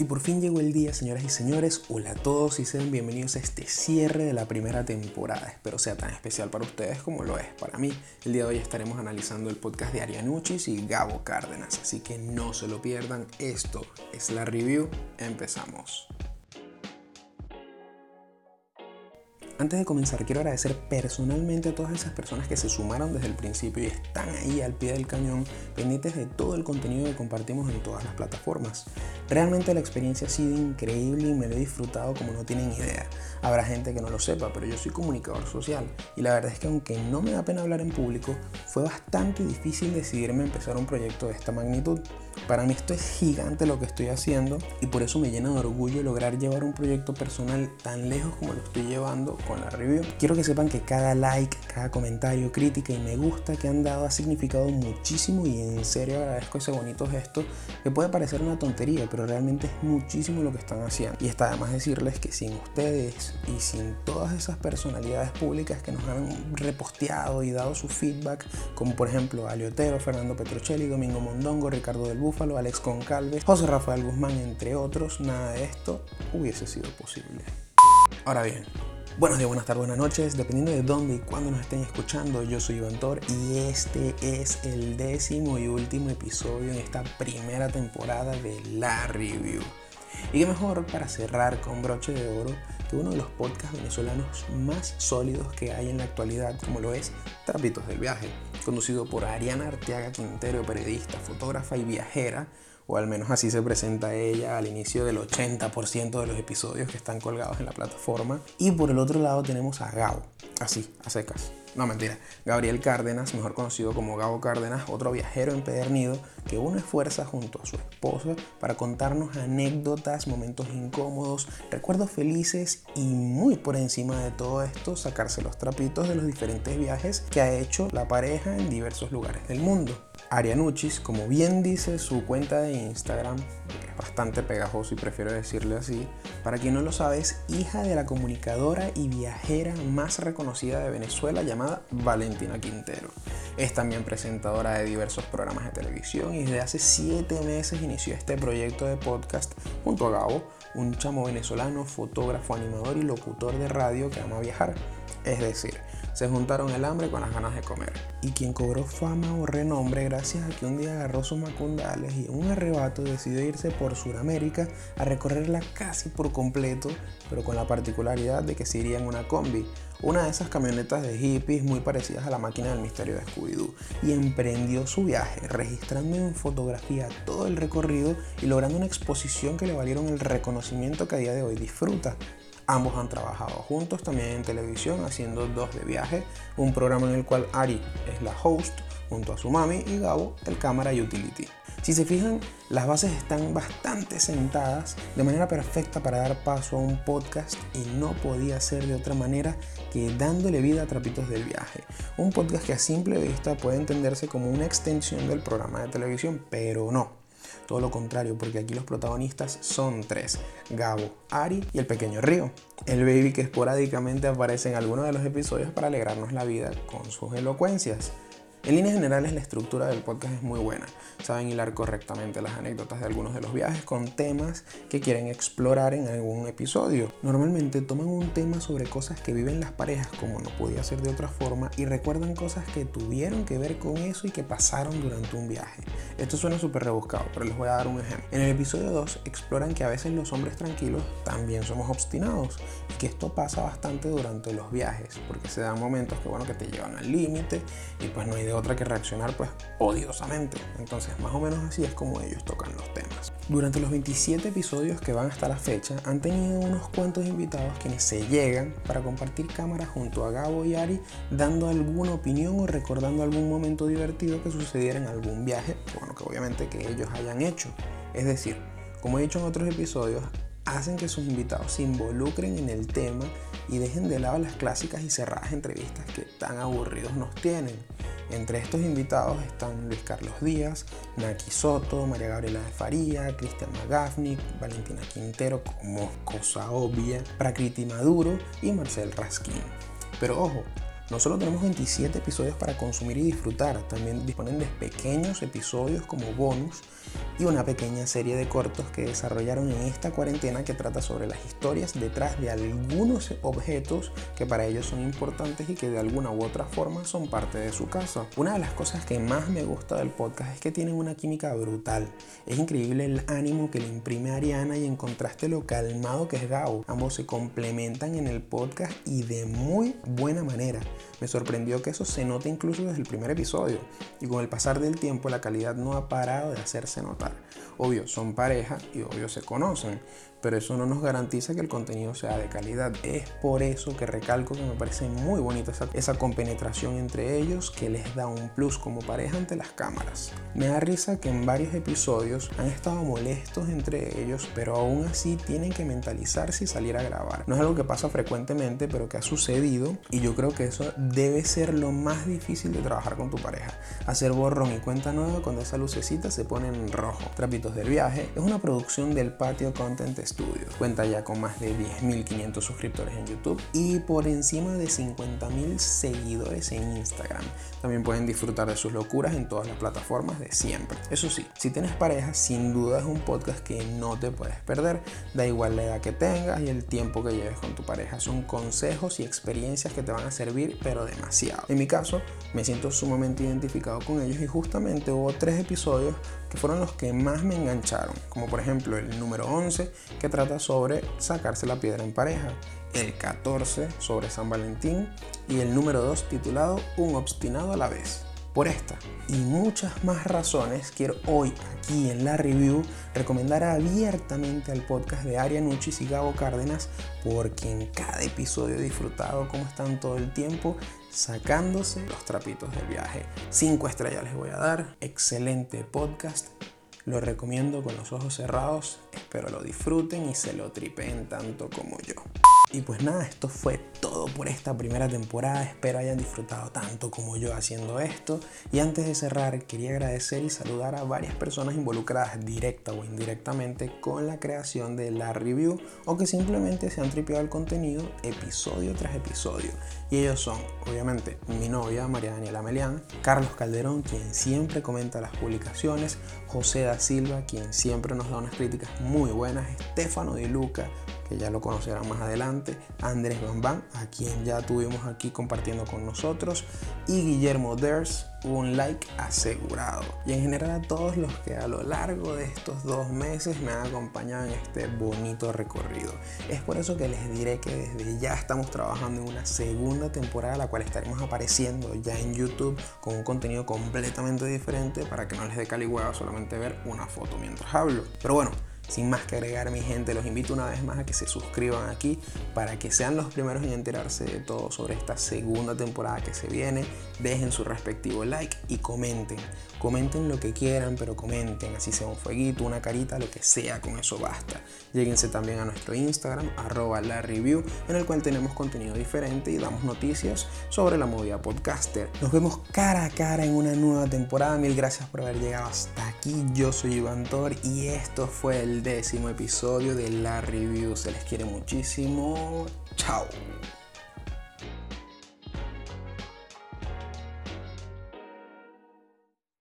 Y por fin llegó el día, señoras y señores. Hola a todos y sean bienvenidos a este cierre de la primera temporada. Espero sea tan especial para ustedes como lo es para mí. El día de hoy estaremos analizando el podcast de Arianuchis y Gabo Cárdenas, así que no se lo pierdan. Esto es la review. Empezamos. Antes de comenzar, quiero agradecer personalmente a todas esas personas que se sumaron desde el principio y están ahí al pie del cañón, pendientes de todo el contenido que compartimos en todas las plataformas. Realmente la experiencia ha sido increíble y me lo he disfrutado como no tienen idea. Habrá gente que no lo sepa, pero yo soy comunicador social y la verdad es que aunque no me da pena hablar en público, fue bastante difícil decidirme a empezar un proyecto de esta magnitud. Para mí esto es gigante lo que estoy haciendo y por eso me llena de orgullo lograr llevar un proyecto personal tan lejos como lo estoy llevando con la review. Quiero que sepan que cada like, cada comentario, crítica y me gusta que han dado ha significado muchísimo y en serio agradezco ese bonito gesto que puede parecer una tontería, pero realmente es muchísimo lo que están haciendo. Y está además decirles que sin ustedes y sin todas esas personalidades públicas que nos han reposteado y dado su feedback, como por ejemplo Aliotero, Fernando Petrocelli, Domingo Mondongo, Ricardo del Búfalo, Alex Concalves, José Rafael Guzmán, entre otros, nada de esto hubiese sido posible. Ahora bien, Buenos días, buenas tardes, buenas noches, dependiendo de dónde y cuándo nos estén escuchando. Yo soy Iván Tor y este es el décimo y último episodio en esta primera temporada de La Review. Y qué mejor para cerrar con broche de oro que uno de los podcasts venezolanos más sólidos que hay en la actualidad, como lo es Trapitos del Viaje, conducido por Ariana Arteaga Quintero, periodista, fotógrafa y viajera o al menos así se presenta ella al inicio del 80% de los episodios que están colgados en la plataforma. Y por el otro lado tenemos a Gabo, así, a secas. No, mentira. Gabriel Cárdenas, mejor conocido como Gabo Cárdenas, otro viajero empedernido que une fuerza junto a su esposa para contarnos anécdotas, momentos incómodos, recuerdos felices y muy por encima de todo esto sacarse los trapitos de los diferentes viajes que ha hecho la pareja en diversos lugares del mundo. Arianuchis, como bien dice su cuenta de Instagram, es bastante pegajoso y prefiero decirle así, para quien no lo sabe, es hija de la comunicadora y viajera más reconocida de Venezuela llamada Valentina Quintero. Es también presentadora de diversos programas de televisión y desde hace 7 meses inició este proyecto de podcast junto a Gabo, un chamo venezolano, fotógrafo, animador y locutor de radio que ama viajar. Es decir, se juntaron el hambre con las ganas de comer. Y quien cobró fama o renombre gracias a que un día agarró sus macundales y en un arrebato decidió irse por Sudamérica a recorrerla casi por completo, pero con la particularidad de que se iría en una combi, una de esas camionetas de hippies muy parecidas a la máquina del misterio de Scooby-Doo, y emprendió su viaje, registrando en fotografía todo el recorrido y logrando una exposición que le valieron el reconocimiento que a día de hoy disfruta. Ambos han trabajado juntos también en televisión haciendo dos de viaje, un programa en el cual Ari es la host junto a su mami y Gabo el cámara y utility. Si se fijan, las bases están bastante sentadas de manera perfecta para dar paso a un podcast y no podía ser de otra manera que dándole vida a Trapitos del Viaje. Un podcast que a simple vista puede entenderse como una extensión del programa de televisión, pero no. Todo lo contrario, porque aquí los protagonistas son tres, Gabo, Ari y el pequeño Río, el baby que esporádicamente aparece en algunos de los episodios para alegrarnos la vida con sus elocuencias. En líneas generales la estructura del podcast es muy buena. Saben hilar correctamente las anécdotas de algunos de los viajes con temas que quieren explorar en algún episodio. Normalmente toman un tema sobre cosas que viven las parejas como no podía ser de otra forma y recuerdan cosas que tuvieron que ver con eso y que pasaron durante un viaje. Esto suena súper rebuscado, pero les voy a dar un ejemplo. En el episodio 2 exploran que a veces los hombres tranquilos también somos obstinados y que esto pasa bastante durante los viajes porque se dan momentos que bueno que te llevan al límite y pues no hay otra que reaccionar pues odiosamente. Entonces más o menos así es como ellos tocan los temas. Durante los 27 episodios que van hasta la fecha han tenido unos cuantos invitados quienes se llegan para compartir cámaras junto a Gabo y Ari dando alguna opinión o recordando algún momento divertido que sucediera en algún viaje, bueno que obviamente que ellos hayan hecho. Es decir, como he dicho en otros episodios, hacen que sus invitados se involucren en el tema y dejen de lado las clásicas y cerradas entrevistas que tan aburridos nos tienen. Entre estos invitados están Luis Carlos Díaz, Naki Soto, María Gabriela de Faría, Cristian Magafni, Valentina Quintero como cosa obvia, Prakriti Maduro y Marcel Raskin. Pero ojo, No solo tenemos 27 episodios para consumir y disfrutar, también disponen de pequeños episodios como bonus y una pequeña serie de cortos que desarrollaron en esta cuarentena que trata sobre las historias detrás de algunos objetos que para ellos son importantes y que de alguna u otra forma son parte de su casa. Una de las cosas que más me gusta del podcast es que tienen una química brutal. Es increíble el ánimo que le imprime Ariana y en contraste lo calmado que es Gao. Ambos se complementan en el podcast y de muy buena manera. Me sorprendió que eso se note incluso desde el primer episodio y con el pasar del tiempo la calidad no ha parado de hacerse notar. Obvio, son pareja y obvio se conocen, pero eso no nos garantiza que el contenido sea de calidad. Es por eso que recalco que me parece muy bonita esa, esa, compenetración entre ellos que les da un plus como pareja ante las cámaras. Me da risa que en varios episodios han estado molestos entre ellos, pero aún así tienen que mentalizarse y salir a grabar. No es algo que pasa frecuentemente, pero que ha sucedido y yo creo que eso debe ser lo más difícil de trabajar con tu pareja. Hacer borrón y cuenta nueva cuando esa lucecita se pone en rojo. Trapitos del viaje es una producción del Patio Content Studio. Cuenta ya con más de 10.500 suscriptores en YouTube y por encima de 50.000 seguidores en Instagram. También pueden disfrutar de sus locuras en todas las plataformas de siempre. Eso sí, si tienes pareja, sin duda es un podcast que no te puedes perder. Da igual la edad que tengas y el tiempo que lleves con tu pareja. Son consejos y experiencias que te van a servir, pero demasiado. En mi caso, me siento sumamente identificado con ellos y justamente hubo tres episodios que fueron los que más me engancharon, como por ejemplo el número 11 que trata sobre sacarse la piedra en pareja, el 14 sobre San Valentín y el número 2 titulado Un obstinado a la vez. Por esta y muchas más razones, quiero hoy aquí en la review recomendar abiertamente al podcast de Aria Nuchis y Gabo Cárdenas, porque en cada episodio he disfrutado cómo están todo el tiempo sacándose los trapitos del viaje. Cinco estrellas les voy a dar, excelente podcast, lo recomiendo con los ojos cerrados, espero lo disfruten y se lo tripeen tanto como yo. Y pues nada, esto fue todo por esta primera temporada. Espero hayan disfrutado tanto como yo haciendo esto. Y antes de cerrar, quería agradecer y saludar a varias personas involucradas directa o indirectamente con la creación de la review o que simplemente se han tripeado el contenido episodio tras episodio. Y ellos son, obviamente, mi novia María Daniela Melián, Carlos Calderón, quien siempre comenta las publicaciones, José da Silva, quien siempre nos da unas críticas muy buenas, Estefano Di Luca, que ya lo conocerán más adelante, Andrés Bambán, a quien ya tuvimos aquí compartiendo con nosotros, y Guillermo Ders, un like asegurado. Y en general a todos los que a lo largo de estos dos meses me han acompañado en este bonito recorrido. Es por eso que les diré que desde ya estamos trabajando en una segunda temporada, la cual estaremos apareciendo ya en YouTube con un contenido completamente diferente para que no les dé caligüeva solamente ver una foto mientras hablo. Pero bueno, sin más que agregar, mi gente, los invito una vez más a que se suscriban aquí para que sean los primeros en enterarse de todo sobre esta segunda temporada que se viene. Dejen su respectivo like y comenten. Comenten lo que quieran, pero comenten, así sea un fueguito, una carita, lo que sea, con eso basta. Lléguense también a nuestro Instagram, arroba la review, en el cual tenemos contenido diferente y damos noticias sobre la movida podcaster. Nos vemos cara a cara en una nueva temporada. Mil gracias por haber llegado hasta aquí. Yo soy Iván Thor y esto fue el décimo episodio de la review. Se les quiere muchísimo. Chao.